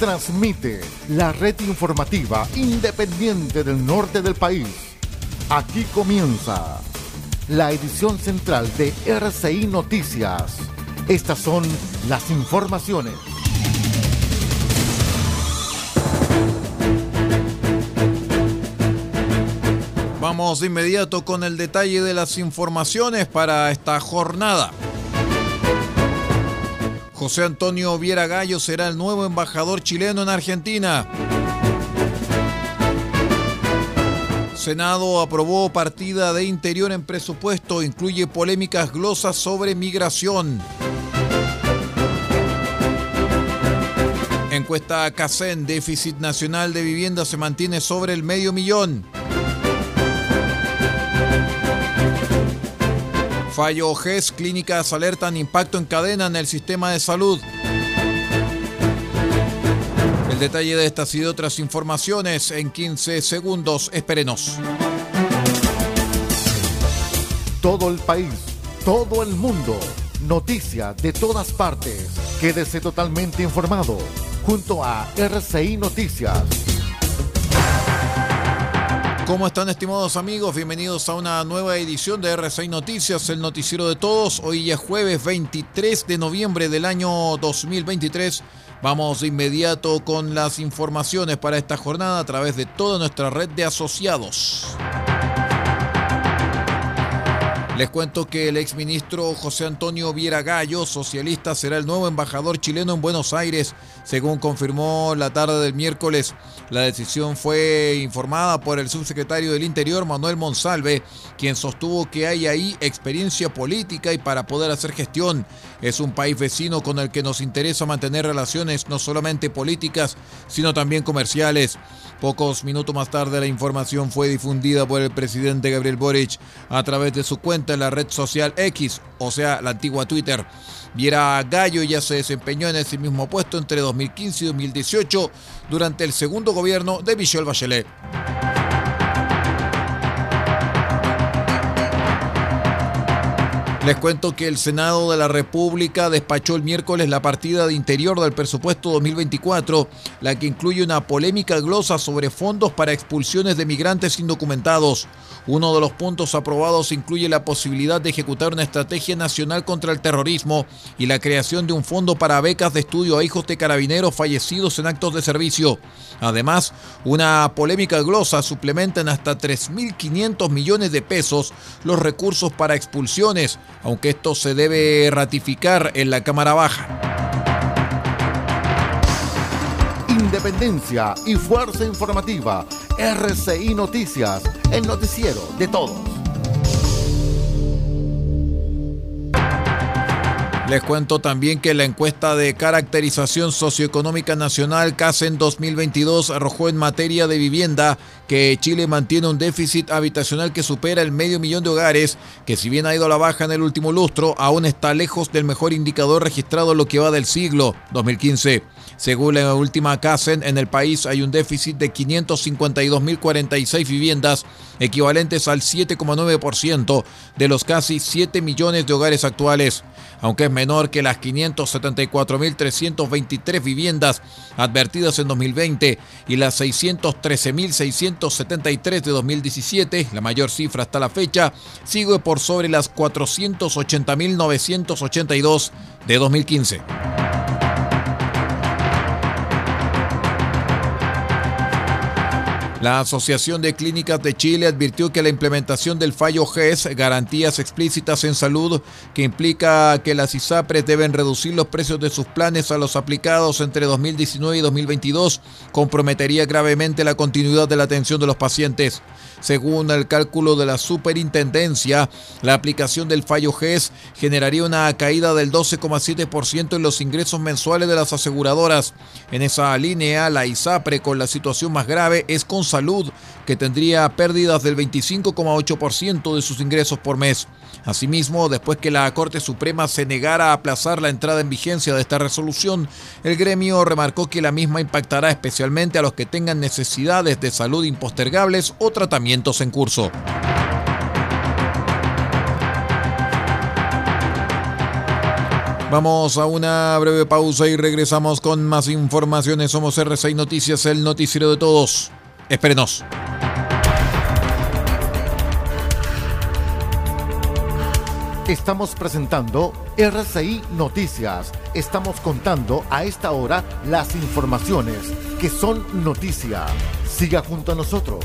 transmite la red informativa independiente del norte del país. Aquí comienza la edición central de RCI Noticias. Estas son las informaciones. Vamos de inmediato con el detalle de las informaciones para esta jornada. José Antonio Viera Gallo será el nuevo embajador chileno en Argentina. Senado aprobó partida de interior en presupuesto, incluye polémicas glosas sobre migración. Encuesta CACEN, déficit nacional de vivienda se mantiene sobre el medio millón. Fallo GES, clínicas alertan impacto en cadena en el sistema de salud. El detalle de estas y de otras informaciones en 15 segundos. Espérenos. Todo el país, todo el mundo, noticia de todas partes. Quédese totalmente informado junto a RCI Noticias. ¿Cómo están estimados amigos? Bienvenidos a una nueva edición de R6 Noticias, el noticiero de todos. Hoy es jueves 23 de noviembre del año 2023. Vamos de inmediato con las informaciones para esta jornada a través de toda nuestra red de asociados. Les cuento que el exministro José Antonio Viera Gallo, socialista, será el nuevo embajador chileno en Buenos Aires, según confirmó la tarde del miércoles. La decisión fue informada por el subsecretario del Interior, Manuel Monsalve, quien sostuvo que hay ahí experiencia política y para poder hacer gestión. Es un país vecino con el que nos interesa mantener relaciones no solamente políticas, sino también comerciales. Pocos minutos más tarde la información fue difundida por el presidente Gabriel Boric a través de su cuenta en la red social X, o sea, la antigua Twitter. Viera Gallo ya se desempeñó en ese mismo puesto entre 2015 y 2018 durante el segundo gobierno de Michelle Bachelet. Les cuento que el Senado de la República despachó el miércoles la partida de interior del presupuesto 2024, la que incluye una polémica glosa sobre fondos para expulsiones de migrantes indocumentados. Uno de los puntos aprobados incluye la posibilidad de ejecutar una estrategia nacional contra el terrorismo y la creación de un fondo para becas de estudio a hijos de carabineros fallecidos en actos de servicio. Además, una polémica glosa suplementa en hasta 3.500 millones de pesos los recursos para expulsiones aunque esto se debe ratificar en la Cámara Baja. Independencia y fuerza informativa. RCI Noticias, el noticiero de todos. Les cuento también que la encuesta de caracterización socioeconómica nacional CASEN 2022 arrojó en materia de vivienda que Chile mantiene un déficit habitacional que supera el medio millón de hogares, que si bien ha ido a la baja en el último lustro, aún está lejos del mejor indicador registrado en lo que va del siglo 2015. Según la última CASEN, en el país hay un déficit de 552.046 viviendas, equivalentes al 7,9% de los casi 7 millones de hogares actuales. Aunque es menor que las 574.323 viviendas advertidas en 2020 y las 613.673 de 2017, la mayor cifra hasta la fecha, sigue por sobre las 480.982 de 2015. La Asociación de Clínicas de Chile advirtió que la implementación del fallo GES, garantías explícitas en salud, que implica que las ISAPRES deben reducir los precios de sus planes a los aplicados entre 2019 y 2022, comprometería gravemente la continuidad de la atención de los pacientes. Según el cálculo de la superintendencia, la aplicación del fallo GES generaría una caída del 12,7% en los ingresos mensuales de las aseguradoras. En esa línea, la ISAPRE con la situación más grave es con salud, que tendría pérdidas del 25,8% de sus ingresos por mes. Asimismo, después que la Corte Suprema se negara a aplazar la entrada en vigencia de esta resolución, el gremio remarcó que la misma impactará especialmente a los que tengan necesidades de salud impostergables o tratamientos en curso. Vamos a una breve pausa y regresamos con más informaciones. Somos R6 Noticias, el noticiero de todos. Espérenos. Estamos presentando RCI Noticias. Estamos contando a esta hora las informaciones que son noticia. Siga junto a nosotros.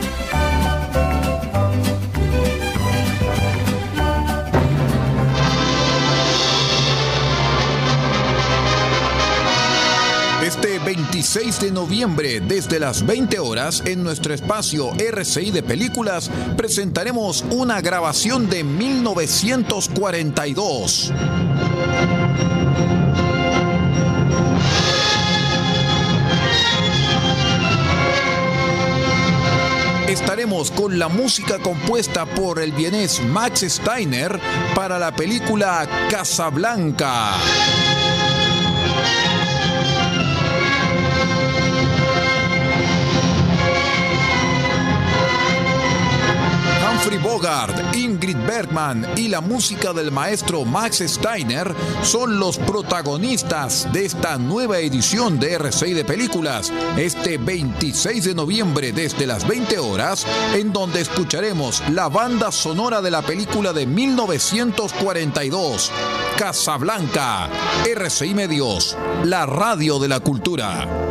26 de noviembre, desde las 20 horas, en nuestro espacio RCI de Películas, presentaremos una grabación de 1942. Estaremos con la música compuesta por el vienés Max Steiner para la película Casablanca. Humphrey Bogart, Ingrid Bergman y la música del maestro Max Steiner son los protagonistas de esta nueva edición de R6 de Películas, este 26 de noviembre desde las 20 horas, en donde escucharemos la banda sonora de la película de 1942, Casablanca, RCI Medios, la radio de la cultura.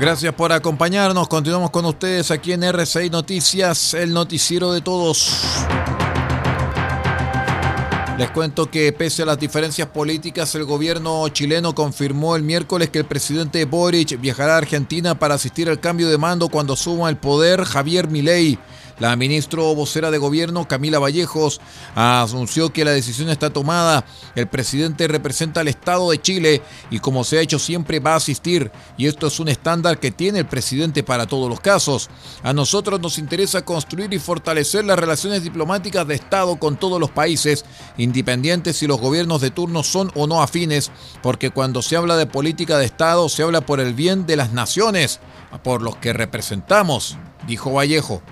Gracias por acompañarnos. Continuamos con ustedes aquí en RCI Noticias, el noticiero de todos. Les cuento que pese a las diferencias políticas, el gobierno chileno confirmó el miércoles que el presidente Boric viajará a Argentina para asistir al cambio de mando cuando suma el poder Javier Milei. La ministra vocera de gobierno, Camila Vallejos, anunció que la decisión está tomada. El presidente representa al Estado de Chile y como se ha hecho siempre va a asistir. Y esto es un estándar que tiene el presidente para todos los casos. A nosotros nos interesa construir y fortalecer las relaciones diplomáticas de Estado con todos los países, independientes si los gobiernos de turno son o no afines, porque cuando se habla de política de Estado se habla por el bien de las naciones, por los que representamos, dijo Vallejo.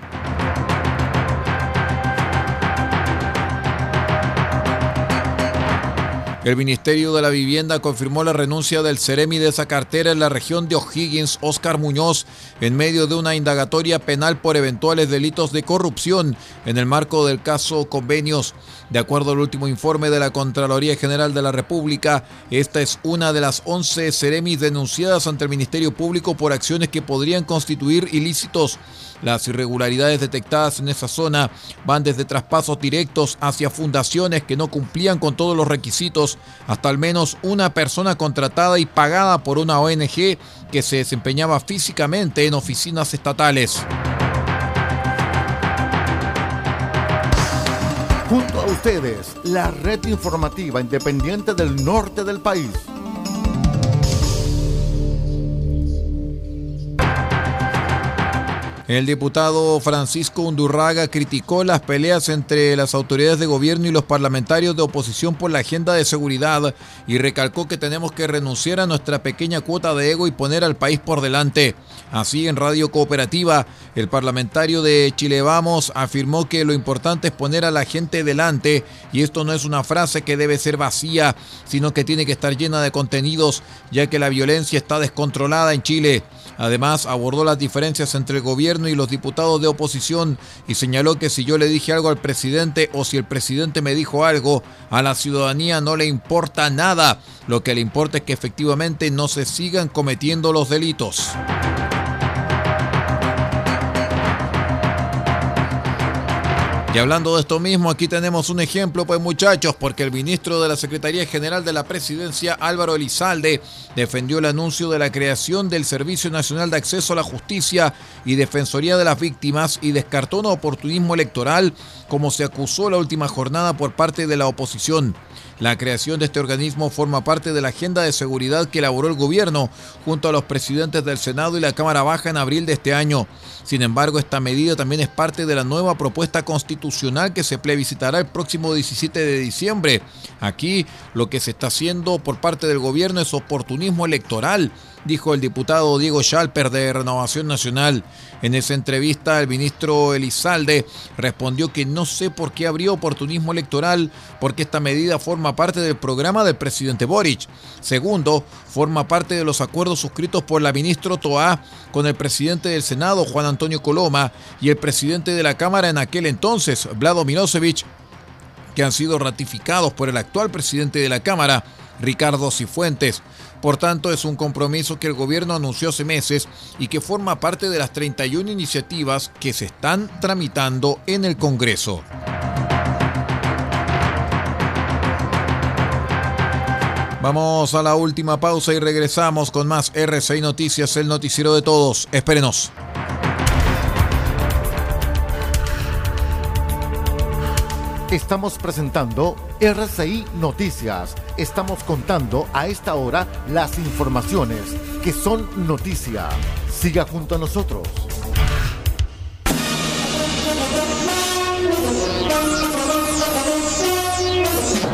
El Ministerio de la Vivienda confirmó la renuncia del Ceremi de esa cartera en la región de O'Higgins, Oscar Muñoz, en medio de una indagatoria penal por eventuales delitos de corrupción en el marco del caso Convenios. De acuerdo al último informe de la Contraloría General de la República, esta es una de las 11 Ceremis denunciadas ante el Ministerio Público por acciones que podrían constituir ilícitos. Las irregularidades detectadas en esa zona van desde traspasos directos hacia fundaciones que no cumplían con todos los requisitos, hasta al menos una persona contratada y pagada por una ONG que se desempeñaba físicamente en oficinas estatales. Junto a ustedes, la red informativa independiente del norte del país. El diputado Francisco Undurraga criticó las peleas entre las autoridades de gobierno y los parlamentarios de oposición por la agenda de seguridad y recalcó que tenemos que renunciar a nuestra pequeña cuota de ego y poner al país por delante. Así, en Radio Cooperativa, el parlamentario de Chile Vamos afirmó que lo importante es poner a la gente delante y esto no es una frase que debe ser vacía, sino que tiene que estar llena de contenidos, ya que la violencia está descontrolada en Chile. Además, abordó las diferencias entre el gobierno y los diputados de oposición y señaló que si yo le dije algo al presidente o si el presidente me dijo algo, a la ciudadanía no le importa nada. Lo que le importa es que efectivamente no se sigan cometiendo los delitos. Y hablando de esto mismo, aquí tenemos un ejemplo, pues muchachos, porque el ministro de la Secretaría General de la Presidencia, Álvaro Elizalde, defendió el anuncio de la creación del Servicio Nacional de Acceso a la Justicia y Defensoría de las Víctimas y descartó un oportunismo electoral como se acusó la última jornada por parte de la oposición. La creación de este organismo forma parte de la agenda de seguridad que elaboró el gobierno junto a los presidentes del Senado y la Cámara Baja en abril de este año. Sin embargo, esta medida también es parte de la nueva propuesta constitucional que se plebiscitará el próximo 17 de diciembre. Aquí lo que se está haciendo por parte del gobierno es oportunismo electoral dijo el diputado Diego Schalper de Renovación Nacional. En esa entrevista, el ministro Elizalde respondió que no sé por qué habría oportunismo electoral, porque esta medida forma parte del programa del presidente Boric. Segundo, forma parte de los acuerdos suscritos por la ministra Toá con el presidente del Senado, Juan Antonio Coloma, y el presidente de la Cámara en aquel entonces, Vlado Milosevic, que han sido ratificados por el actual presidente de la Cámara, Ricardo Cifuentes. Por tanto, es un compromiso que el gobierno anunció hace meses y que forma parte de las 31 iniciativas que se están tramitando en el Congreso. Vamos a la última pausa y regresamos con más RCI Noticias, el noticiero de todos. Espérenos. Estamos presentando RCI Noticias. Estamos contando a esta hora las informaciones que son noticia. Siga junto a nosotros.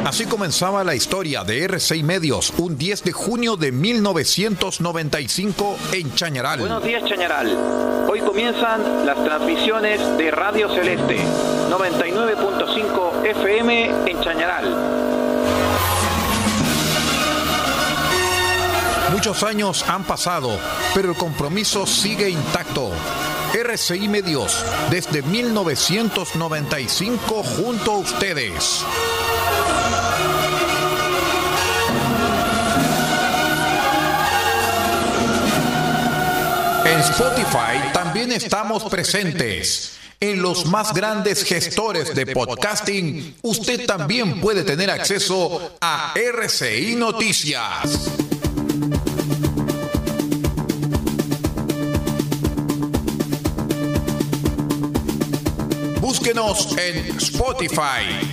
Así comenzaba la historia de R6 Medios un 10 de junio de 1995 en Chañaral. Buenos días Chañaral. Hoy comienzan las transmisiones de Radio Celeste 99.5 FM en Chañaral. Muchos años han pasado, pero el compromiso sigue intacto. RCI Medios, desde 1995 junto a ustedes. En Spotify también estamos presentes. En los más grandes gestores de podcasting, usted también puede tener acceso a RCI Noticias. Búsquenos en Spotify,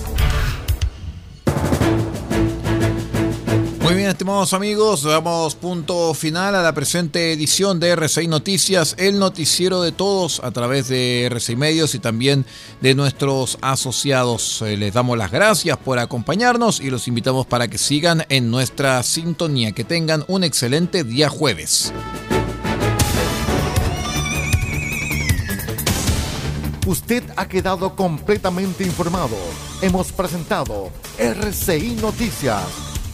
Estimados amigos, damos punto final a la presente edición de R6 Noticias, el noticiero de todos a través de R6 Medios y también de nuestros asociados. Eh, les damos las gracias por acompañarnos y los invitamos para que sigan en nuestra sintonía. Que tengan un excelente día jueves. Usted ha quedado completamente informado. Hemos presentado RCI Noticias